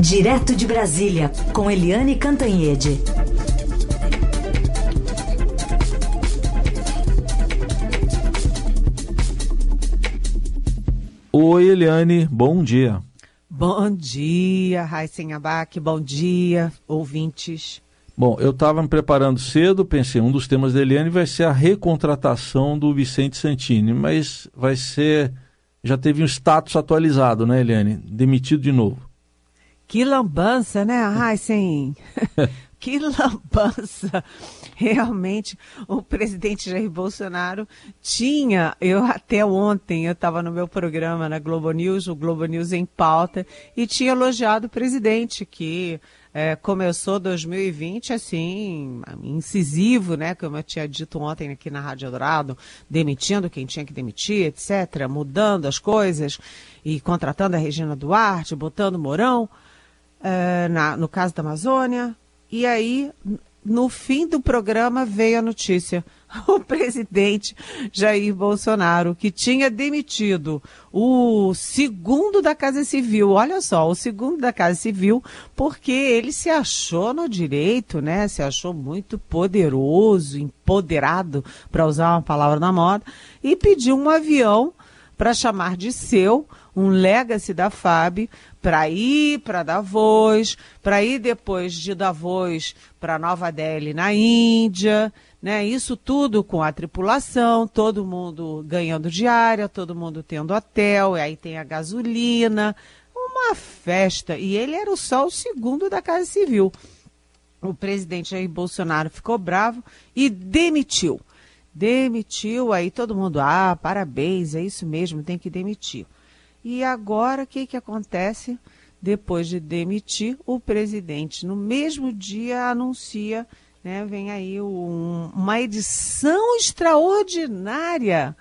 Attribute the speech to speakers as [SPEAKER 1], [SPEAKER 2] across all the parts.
[SPEAKER 1] Direto de Brasília, com Eliane Cantanhede.
[SPEAKER 2] Oi, Eliane, bom dia.
[SPEAKER 3] Bom dia, Raíssen Abac, bom dia, ouvintes.
[SPEAKER 2] Bom, eu estava me preparando cedo, pensei, um dos temas da Eliane vai ser a recontratação do Vicente Santini, mas vai ser, já teve um status atualizado, né, Eliane? Demitido de novo.
[SPEAKER 3] Que lambança, né, Heisen? que lambança! Realmente, o presidente Jair Bolsonaro tinha, eu até ontem, eu estava no meu programa na Globo News, o Globo News em pauta, e tinha elogiado o presidente, que é, começou 2020 assim, incisivo, né? Como eu tinha dito ontem aqui na Rádio Dourado, demitindo quem tinha que demitir, etc., mudando as coisas e contratando a Regina Duarte, botando Mourão uh, na, no caso da Amazônia. E aí, no fim do programa, veio a notícia. O presidente Jair Bolsonaro, que tinha demitido o segundo da Casa Civil, olha só, o segundo da Casa Civil, porque ele se achou no direito, né? Se achou muito poderoso, empoderado, para usar uma palavra da moda, e pediu um avião para chamar de seu um legacy da FAB para ir para Davos, para ir depois de Davos para Nova Delhi na Índia, né? Isso tudo com a tripulação, todo mundo ganhando diária, todo mundo tendo hotel, e aí tem a gasolina, uma festa. E ele era só o segundo da Casa Civil. O presidente Jair Bolsonaro ficou bravo e demitiu. Demitiu, aí todo mundo, ah, parabéns, é isso mesmo, tem que demitir. E agora o que, que acontece? Depois de demitir, o presidente, no mesmo dia, anuncia, né, vem aí um, uma edição extraordinária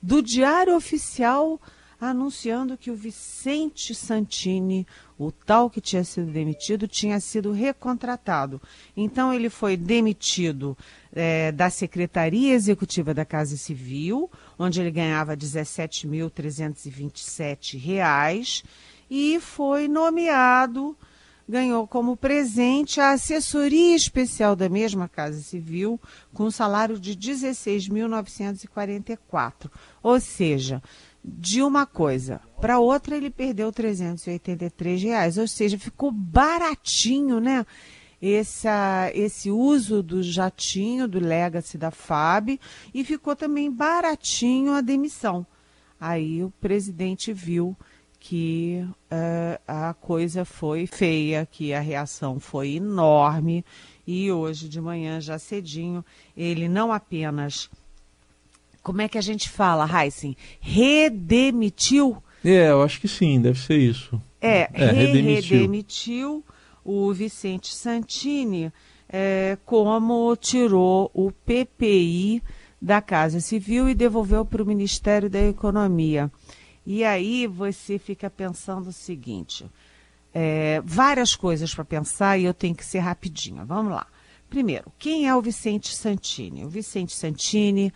[SPEAKER 3] do Diário Oficial anunciando que o Vicente Santini, o tal que tinha sido demitido, tinha sido recontratado. Então ele foi demitido é, da Secretaria Executiva da Casa Civil, onde ele ganhava R$ 17.327 e foi nomeado, ganhou como presente a assessoria especial da mesma Casa Civil, com salário de R$ 16.944. Ou seja, de uma coisa para outra ele perdeu 383 reais, ou seja, ficou baratinho, né? Essa, esse uso do jatinho, do Legacy da FAB, e ficou também baratinho a demissão. Aí o presidente viu que uh, a coisa foi feia, que a reação foi enorme, e hoje de manhã, já cedinho, ele não apenas como é que a gente fala, Heisen? Redemitiu?
[SPEAKER 2] É, eu acho que sim, deve ser isso.
[SPEAKER 3] É, é redemitiu. redemitiu o Vicente Santini é, como tirou o PPI da Casa Civil e devolveu para o Ministério da Economia. E aí você fica pensando o seguinte: é, várias coisas para pensar e eu tenho que ser rapidinho. Vamos lá. Primeiro, quem é o Vicente Santini? O Vicente Santini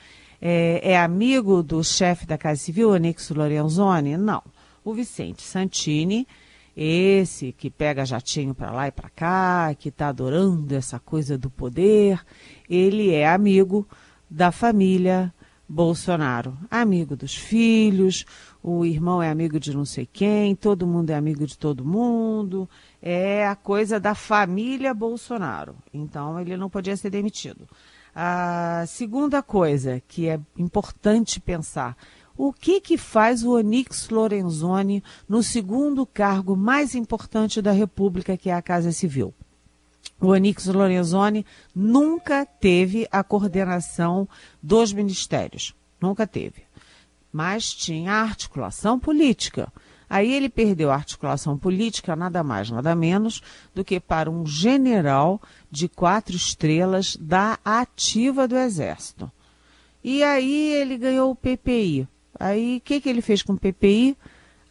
[SPEAKER 3] é, é amigo do chefe da Casa Civil, Anixo Lorenzoni? Não. O Vicente Santini, esse que pega jatinho para lá e para cá, que está adorando essa coisa do poder, ele é amigo da família Bolsonaro. Amigo dos filhos, o irmão é amigo de não sei quem, todo mundo é amigo de todo mundo. É a coisa da família Bolsonaro. Então ele não podia ser demitido. A segunda coisa que é importante pensar, o que que faz o Onix Lorenzoni no segundo cargo mais importante da República, que é a Casa Civil? O Onix Lorenzoni nunca teve a coordenação dos ministérios, nunca teve. Mas tinha articulação política. Aí ele perdeu a articulação política, nada mais, nada menos do que para um general de quatro estrelas da ativa do Exército. E aí ele ganhou o PPI. Aí o que, que ele fez com o PPI?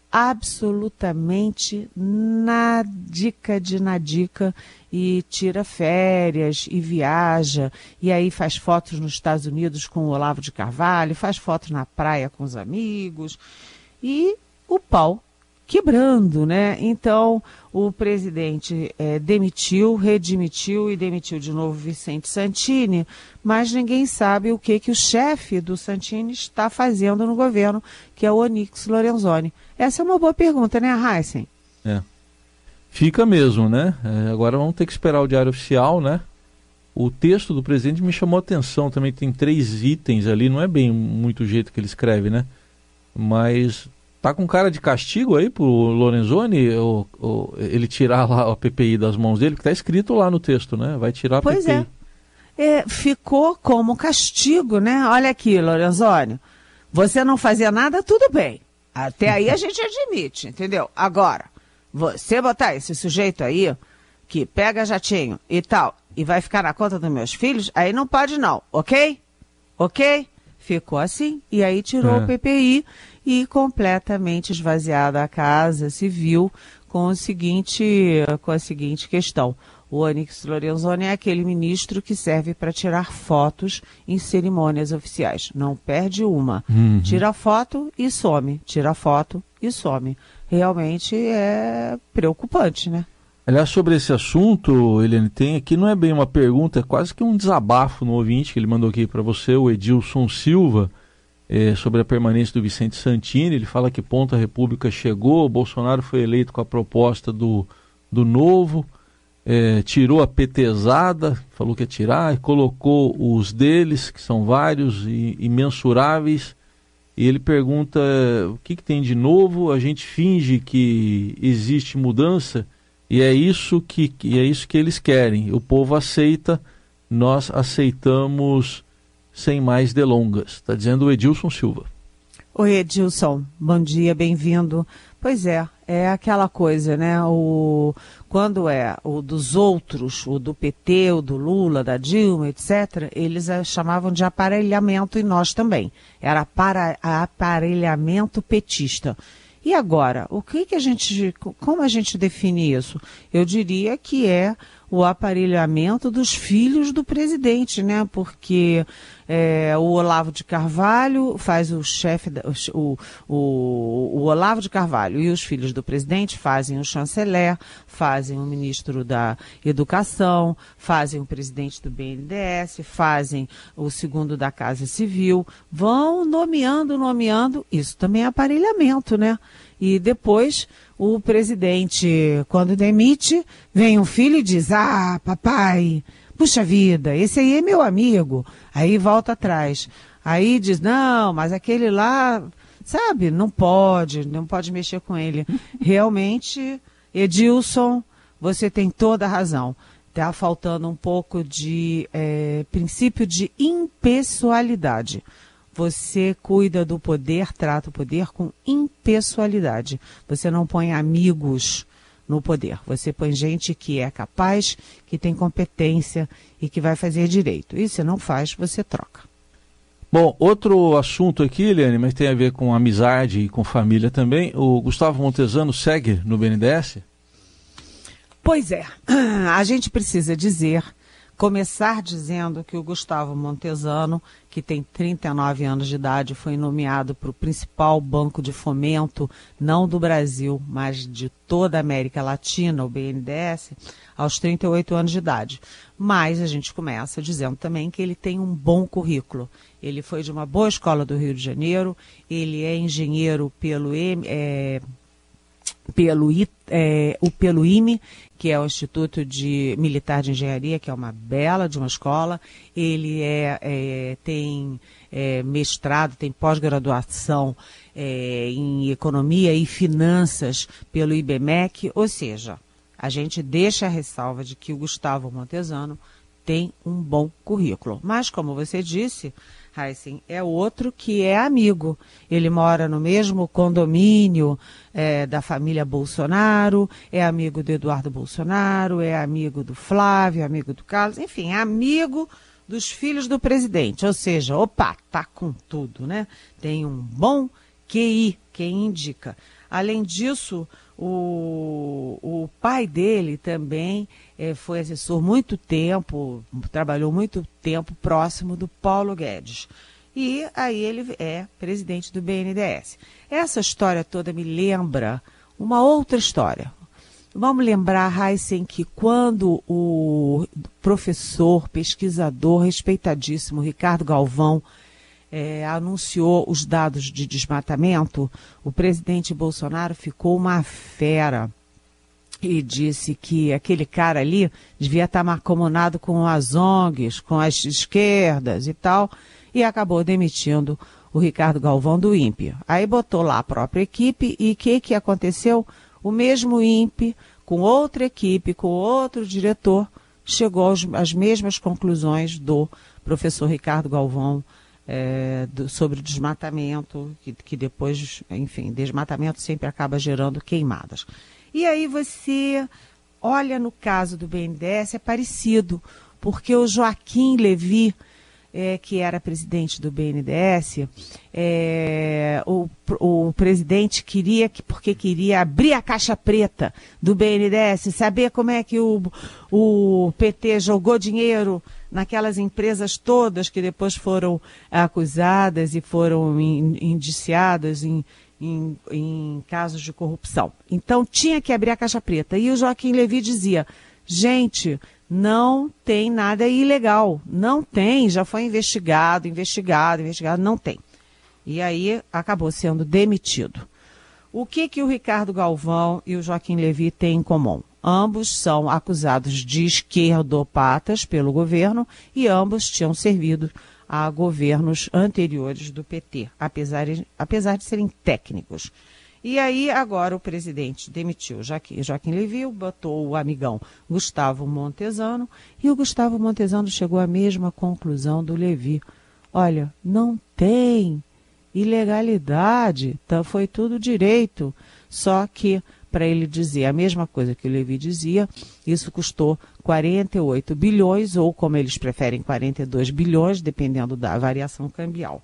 [SPEAKER 3] Absolutamente nadica de nadica e tira férias e viaja e aí faz fotos nos Estados Unidos com o Olavo de Carvalho, faz fotos na praia com os amigos e o pau quebrando, né? Então, o presidente é, demitiu, redimitiu e demitiu de novo Vicente Santini, mas ninguém sabe o que, que o chefe do Santini está fazendo no governo, que é o Onix Lorenzoni. Essa é uma boa pergunta, né, Heisen?
[SPEAKER 2] É. Fica mesmo, né? É, agora vamos ter que esperar o diário oficial, né? O texto do presidente me chamou a atenção também, tem três itens ali, não é bem muito o jeito que ele escreve, né? Mas Tá com cara de castigo aí pro Lorenzoni ou, ou, ele tirar lá a PPI das mãos dele, que tá escrito lá no texto, né? Vai tirar a
[SPEAKER 3] pois
[SPEAKER 2] PPI.
[SPEAKER 3] É. é. Ficou como castigo, né? Olha aqui, Lorenzoni. Você não fazia nada, tudo bem. Até aí a gente admite, entendeu? Agora, você botar esse sujeito aí, que pega jatinho e tal, e vai ficar na conta dos meus filhos, aí não pode não, ok? Ok? Ficou assim. E aí tirou é. o PPI e completamente esvaziada a Casa Civil com, o seguinte, com a seguinte questão. O Onyx Lorenzoni é aquele ministro que serve para tirar fotos em cerimônias oficiais. Não perde uma. Uhum. Tira foto e some. Tira foto e some. Realmente é preocupante, né?
[SPEAKER 2] Aliás, sobre esse assunto, Eliane, tem aqui, não é bem uma pergunta, é quase que um desabafo no ouvinte que ele mandou aqui para você, o Edilson Silva é, sobre a permanência do Vicente Santini. Ele fala que Ponta República chegou, Bolsonaro foi eleito com a proposta do, do novo, é, tirou a petezada, falou que ia tirar, e colocou os deles, que são vários e imensuráveis. E ele pergunta o que, que tem de novo, a gente finge que existe mudança e é isso que, é isso que eles querem. O povo aceita, nós aceitamos sem mais delongas. Está dizendo o Edilson Silva.
[SPEAKER 3] Oi, Edilson. Bom dia, bem-vindo. Pois é, é aquela coisa, né? O, quando é o dos outros, o do PT, o do Lula, da Dilma, etc., eles chamavam de aparelhamento e nós também. Era para, aparelhamento petista. E agora, o que, que a gente, como a gente define isso? Eu diria que é o aparelhamento dos filhos do presidente, né? Porque é, o Olavo de Carvalho faz o chefe, o, o, o, Olavo de Carvalho. E os filhos do presidente fazem o chanceler, fazem o ministro da Educação, fazem o presidente do BNDES, fazem o segundo da Casa Civil, vão nomeando, nomeando, isso também é aparelhamento, né? E depois o presidente, quando demite, vem um filho e diz: Ah, papai, puxa vida, esse aí é meu amigo. Aí volta atrás. Aí diz: Não, mas aquele lá, sabe, não pode, não pode mexer com ele. Realmente, Edilson, você tem toda a razão. Está faltando um pouco de é, princípio de impessoalidade. Você cuida do poder, trata o poder com impessoalidade. Você não põe amigos no poder. Você põe gente que é capaz, que tem competência e que vai fazer direito. E se não faz, você troca.
[SPEAKER 2] Bom, outro assunto aqui, Eliane, mas tem a ver com amizade e com família também. O Gustavo Montesano segue no BNDES?
[SPEAKER 3] Pois é. A gente precisa dizer começar dizendo que o Gustavo Montesano, que tem 39 anos de idade, foi nomeado para o principal banco de fomento, não do Brasil, mas de toda a América Latina, o BNDES, aos 38 anos de idade. Mas a gente começa dizendo também que ele tem um bom currículo. Ele foi de uma boa escola do Rio de Janeiro, ele é engenheiro pelo é, pelo, é, o, pelo IME, que é o Instituto de Militar de Engenharia, que é uma bela de uma escola. Ele é, é tem é, mestrado, tem pós-graduação é, em Economia e Finanças pelo IBMEC, ou seja, a gente deixa a ressalva de que o Gustavo Montesano tem um bom currículo. Mas, como você disse, Heisen, é outro que é amigo. Ele mora no mesmo condomínio é, da família Bolsonaro, é amigo do Eduardo Bolsonaro, é amigo do Flávio, amigo do Carlos, enfim, é amigo dos filhos do presidente. Ou seja, opa, tá com tudo, né? Tem um bom QI, quem indica. Além disso, o, o pai dele também é, foi assessor muito tempo, trabalhou muito tempo próximo do Paulo Guedes. E aí ele é presidente do BNDES. Essa história toda me lembra uma outra história. Vamos lembrar, Heisen, que quando o professor, pesquisador respeitadíssimo Ricardo Galvão é, anunciou os dados de desmatamento, o presidente Bolsonaro ficou uma fera e disse que aquele cara ali devia estar marcomunado com as ONGs, com as esquerdas e tal, e acabou demitindo o Ricardo Galvão do INPE. Aí botou lá a própria equipe e o que, que aconteceu? O mesmo INPE, com outra equipe, com outro diretor, chegou às mesmas conclusões do professor Ricardo Galvão é, do, sobre o desmatamento, que, que depois, enfim, desmatamento sempre acaba gerando queimadas. E aí você olha no caso do BNDES, é parecido, porque o Joaquim Levi, é, que era presidente do BNDES, é, o, o presidente queria, que, porque queria abrir a caixa preta do BNDES, saber como é que o, o PT jogou dinheiro naquelas empresas todas que depois foram acusadas e foram in, indiciadas em, em, em casos de corrupção. Então tinha que abrir a caixa preta. E o Joaquim Levi dizia: gente, não tem nada ilegal. Não tem, já foi investigado, investigado, investigado, não tem. E aí acabou sendo demitido. O que que o Ricardo Galvão e o Joaquim Levi têm em comum? Ambos são acusados de esquerdopatas pelo governo e ambos tinham servido a governos anteriores do PT, apesar de, apesar de serem técnicos. E aí, agora, o presidente demitiu Joaquim, Joaquim Levy, botou o amigão Gustavo Montesano, e o Gustavo Montesano chegou à mesma conclusão do Levi. Olha, não tem ilegalidade, tá, foi tudo direito. Só que para ele dizer a mesma coisa que o Levi dizia, isso custou 48 bilhões, ou como eles preferem, 42 bilhões, dependendo da variação cambial.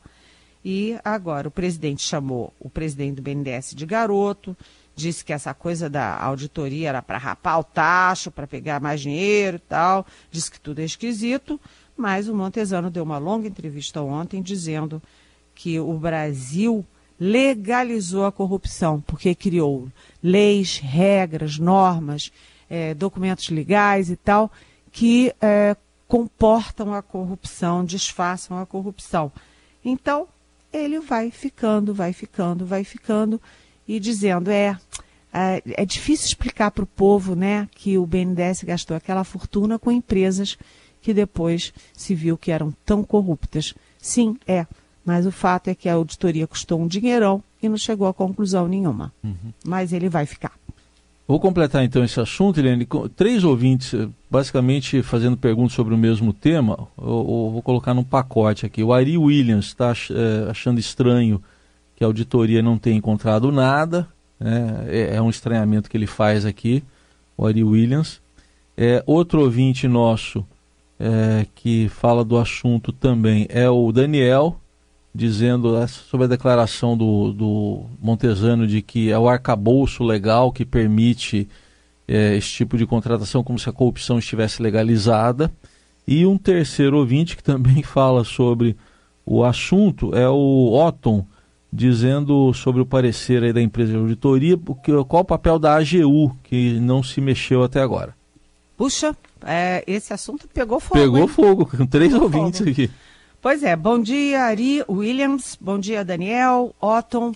[SPEAKER 3] E agora o presidente chamou o presidente do BNDES de garoto, disse que essa coisa da auditoria era para rapar o tacho, para pegar mais dinheiro e tal, disse que tudo é esquisito, mas o Montesano deu uma longa entrevista ontem dizendo que o Brasil legalizou a corrupção, porque criou leis, regras, normas, é, documentos legais e tal, que é, comportam a corrupção, disfarçam a corrupção. Então, ele vai ficando, vai ficando, vai ficando e dizendo: é, é, é difícil explicar para o povo né, que o BNDES gastou aquela fortuna com empresas que depois se viu que eram tão corruptas. Sim, é. Mas o fato é que a auditoria custou um dinheirão e não chegou a conclusão nenhuma. Uhum. Mas ele vai ficar.
[SPEAKER 2] Vou completar então esse assunto, Helene. Três ouvintes, basicamente fazendo perguntas sobre o mesmo tema. Eu, eu vou colocar num pacote aqui. O Ari Williams está é, achando estranho que a auditoria não tenha encontrado nada. Né? É, é, um estranhamento que ele faz aqui, o Ari Williams. É, outro ouvinte nosso é, que fala do assunto também é o Daniel dizendo sobre a declaração do, do Montesano de que é o arcabouço legal que permite é, esse tipo de contratação, como se a corrupção estivesse legalizada. E um terceiro ouvinte que também fala sobre o assunto é o Otton, dizendo sobre o parecer aí da empresa de auditoria, qual o papel da AGU, que não se mexeu até agora.
[SPEAKER 3] Puxa, é, esse assunto pegou fogo.
[SPEAKER 2] Pegou
[SPEAKER 3] hein?
[SPEAKER 2] fogo, com três pegou ouvintes fogo. aqui.
[SPEAKER 3] Pois é, bom dia, Ari Williams, bom dia, Daniel, Otton.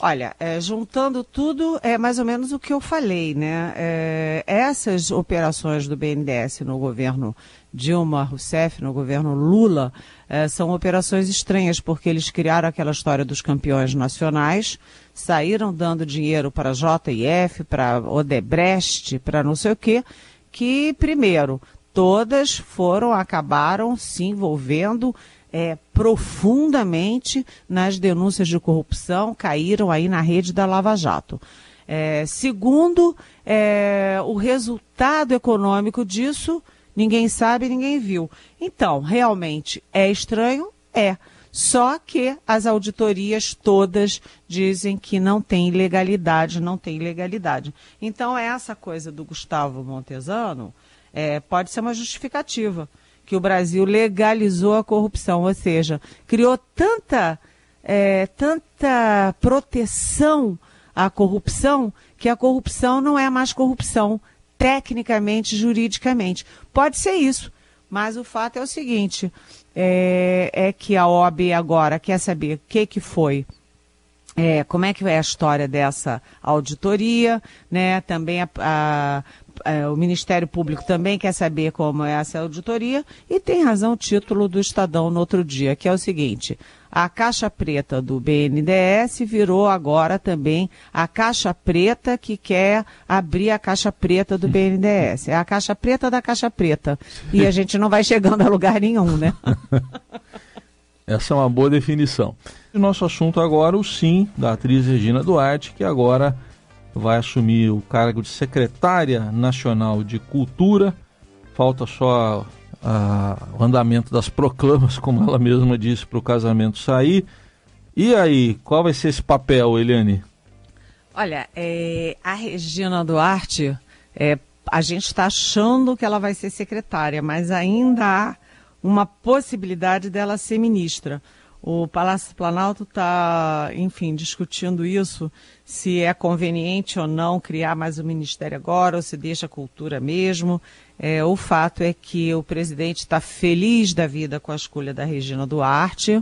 [SPEAKER 3] Olha, é, juntando tudo, é mais ou menos o que eu falei, né? É, essas operações do BNDES no governo Dilma Rousseff, no governo Lula, é, são operações estranhas, porque eles criaram aquela história dos campeões nacionais, saíram dando dinheiro para JF, para Odebrecht, para não sei o quê, que, primeiro, todas foram, acabaram se envolvendo é, profundamente nas denúncias de corrupção, caíram aí na rede da Lava Jato. É, segundo, é, o resultado econômico disso, ninguém sabe, ninguém viu. Então, realmente, é estranho? É. Só que as auditorias todas dizem que não tem ilegalidade, não tem ilegalidade. Então, essa coisa do Gustavo Montesano é, pode ser uma justificativa que o Brasil legalizou a corrupção, ou seja, criou tanta, é, tanta proteção à corrupção que a corrupção não é mais corrupção, tecnicamente, juridicamente. Pode ser isso, mas o fato é o seguinte: é, é que a OAB agora quer saber o que, que foi é, como é que é a história dessa auditoria, né? Também a, a, a, o Ministério Público também quer saber como é essa auditoria e tem razão o título do Estadão no outro dia, que é o seguinte: a caixa preta do BNDES virou agora também a caixa preta que quer abrir a caixa preta do BNDES. É a caixa preta da caixa preta. E a gente não vai chegando a lugar nenhum, né?
[SPEAKER 2] Essa é uma boa definição. O nosso assunto agora, o sim da atriz Regina Duarte, que agora vai assumir o cargo de secretária nacional de Cultura. Falta só o andamento das proclamas, como ela mesma disse, para o casamento sair. E aí, qual vai ser esse papel, Eliane?
[SPEAKER 3] Olha, é, a Regina Duarte, é, a gente está achando que ela vai ser secretária, mas ainda há uma possibilidade dela ser ministra. O Palácio Planalto está, enfim, discutindo isso, se é conveniente ou não criar mais um ministério agora, ou se deixa a cultura mesmo. É, o fato é que o presidente está feliz da vida com a escolha da Regina Duarte.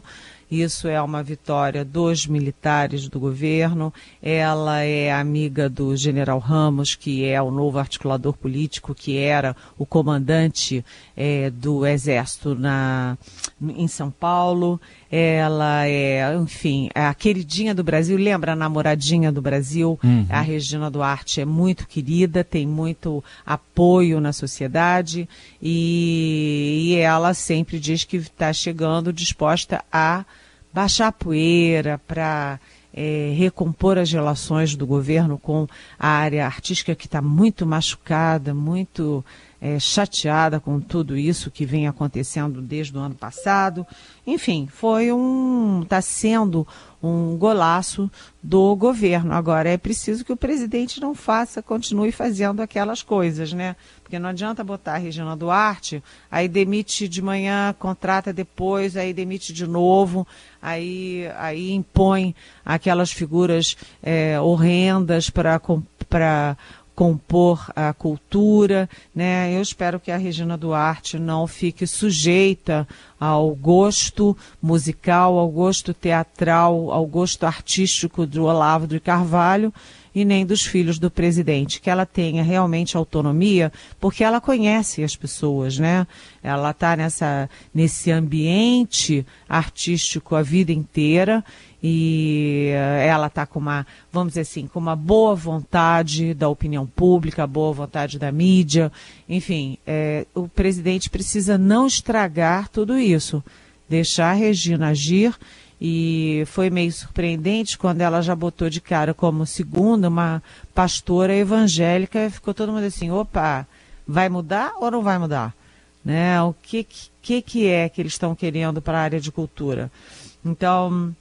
[SPEAKER 3] Isso é uma vitória dos militares do governo. Ela é amiga do general Ramos, que é o novo articulador político, que era o comandante é, do Exército na, em São Paulo. Ela é, enfim, é a queridinha do Brasil. Lembra a namoradinha do Brasil? Uhum. A Regina Duarte é muito querida, tem muito apoio na sociedade e, e ela sempre diz que está chegando disposta a baixar a poeira, para é, recompor as relações do governo com a área artística que está muito machucada, muito é, chateada com tudo isso que vem acontecendo desde o ano passado. Enfim, foi um. está sendo um golaço do governo. Agora, é preciso que o presidente não faça, continue fazendo aquelas coisas, né? Porque não adianta botar a Regina Duarte, aí demite de manhã, contrata depois, aí demite de novo, aí, aí impõe aquelas figuras é, horrendas para compor a cultura, né? Eu espero que a Regina Duarte não fique sujeita ao gosto musical, ao gosto teatral, ao gosto artístico do Olavo de Carvalho e nem dos filhos do presidente, que ela tenha realmente autonomia, porque ela conhece as pessoas, né? Ela está nesse ambiente artístico a vida inteira e eh, ela está com uma, vamos dizer assim, com uma boa vontade da opinião pública, boa vontade da mídia, enfim, é, o presidente precisa não estragar tudo isso, deixar a Regina agir e foi meio surpreendente quando ela já botou de cara como segunda uma pastora evangélica, ficou todo mundo assim, opa, vai mudar ou não vai mudar? Né? O que, que, que é que eles estão querendo para a área de cultura? Então,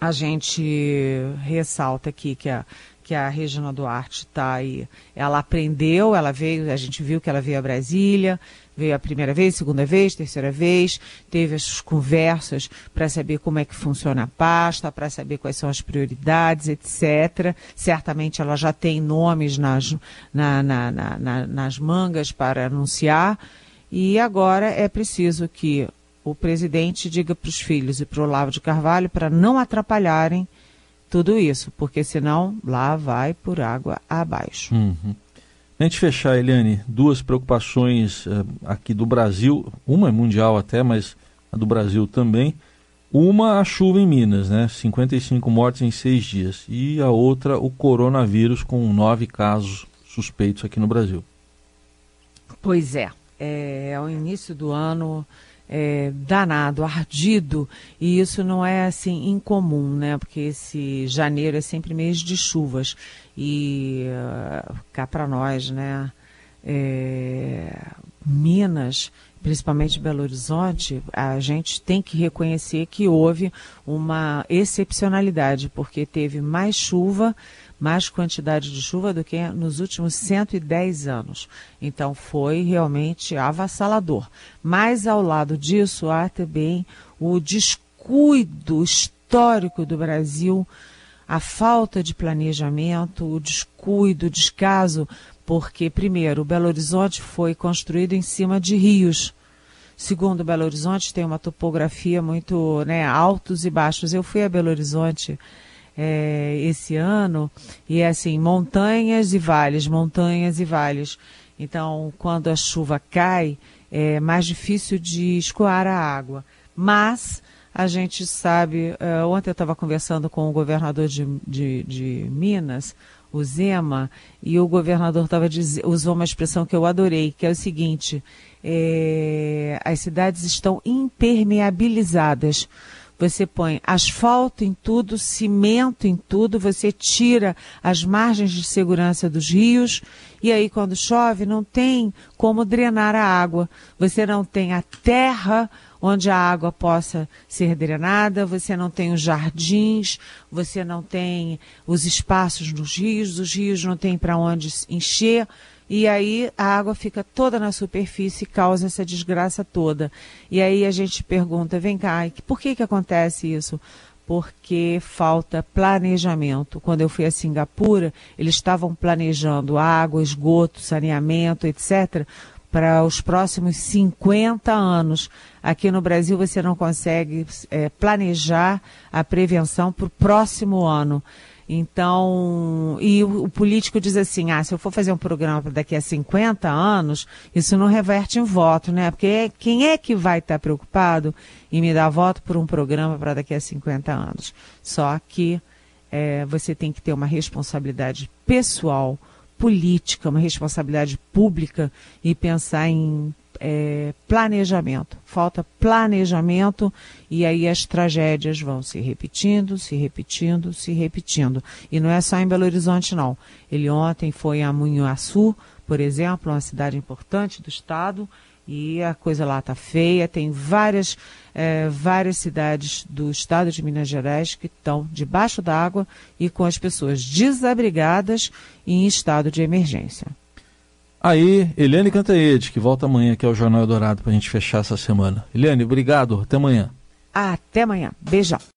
[SPEAKER 3] a gente ressalta aqui que a, que a Regina Duarte está aí. Ela aprendeu, ela veio, a gente viu que ela veio a Brasília, veio a primeira vez, segunda vez, terceira vez, teve as conversas para saber como é que funciona a pasta, para saber quais são as prioridades, etc. Certamente ela já tem nomes nas, na, na, na, nas mangas para anunciar. E agora é preciso que o presidente diga para os filhos e para o Olavo de Carvalho para não atrapalharem tudo isso, porque senão lá vai por água abaixo.
[SPEAKER 2] Uhum. A gente fechar, Eliane, duas preocupações uh, aqui do Brasil, uma é mundial até, mas a do Brasil também. Uma, a chuva em Minas, né? 55 mortes em seis dias. E a outra, o coronavírus, com nove casos suspeitos aqui no Brasil.
[SPEAKER 3] Pois é. É, ao início do ano, é, danado, ardido, e isso não é assim incomum, né? Porque esse janeiro é sempre mês de chuvas e uh, cá para nós, né? É, Minas, principalmente Belo Horizonte, a gente tem que reconhecer que houve uma excepcionalidade, porque teve mais chuva, mais quantidade de chuva do que nos últimos 110 anos. Então foi realmente avassalador. Mas ao lado disso há também o descuido histórico do Brasil a falta de planejamento, o descuido, o descaso, porque, primeiro, Belo Horizonte foi construído em cima de rios. Segundo, Belo Horizonte tem uma topografia muito né, altos e baixos. Eu fui a Belo Horizonte é, esse ano e é assim, montanhas e vales, montanhas e vales. Então, quando a chuva cai, é mais difícil de escoar a água. Mas a gente sabe, uh, ontem eu estava conversando com o governador de, de, de, Minas, o Zema, e o governador tava usou uma expressão que eu adorei, que é o seguinte, é, as cidades estão impermeabilizadas. Você põe asfalto em tudo, cimento em tudo, você tira as margens de segurança dos rios e aí quando chove não tem como drenar a água. Você não tem a terra onde a água possa ser drenada, você não tem os jardins, você não tem os espaços nos rios, os rios não têm para onde encher, e aí a água fica toda na superfície e causa essa desgraça toda. E aí a gente pergunta, vem cá, por que que acontece isso? Porque falta planejamento. Quando eu fui a Singapura, eles estavam planejando água, esgoto, saneamento, etc., para os próximos 50 anos. Aqui no Brasil você não consegue é, planejar a prevenção para o próximo ano. Então, e o, o, político diz assim: ah, se eu for fazer um programa para daqui a 50 anos, isso não reverte em voto, né? Porque quem é que vai estar preocupado em me dar voto por um programa para daqui a 50 anos? Só que é, você tem que ter uma responsabilidade pessoal política, uma responsabilidade pública e pensar em é, planejamento. Falta planejamento e aí as tragédias vão se repetindo, se repetindo, se repetindo. E não é só em Belo Horizonte, não. Ele ontem foi a Munhuaçu, por exemplo, uma cidade importante do estado, e a coisa lá está feia. Tem várias, é, várias cidades do estado de Minas Gerais que estão debaixo d'água e com as pessoas desabrigadas em estado de emergência.
[SPEAKER 2] Aí, Eliane Cantanhede, que volta amanhã aqui ao Jornal Dourado para a gente fechar essa semana. Eliane, obrigado. Até amanhã.
[SPEAKER 3] Até amanhã. Beijão.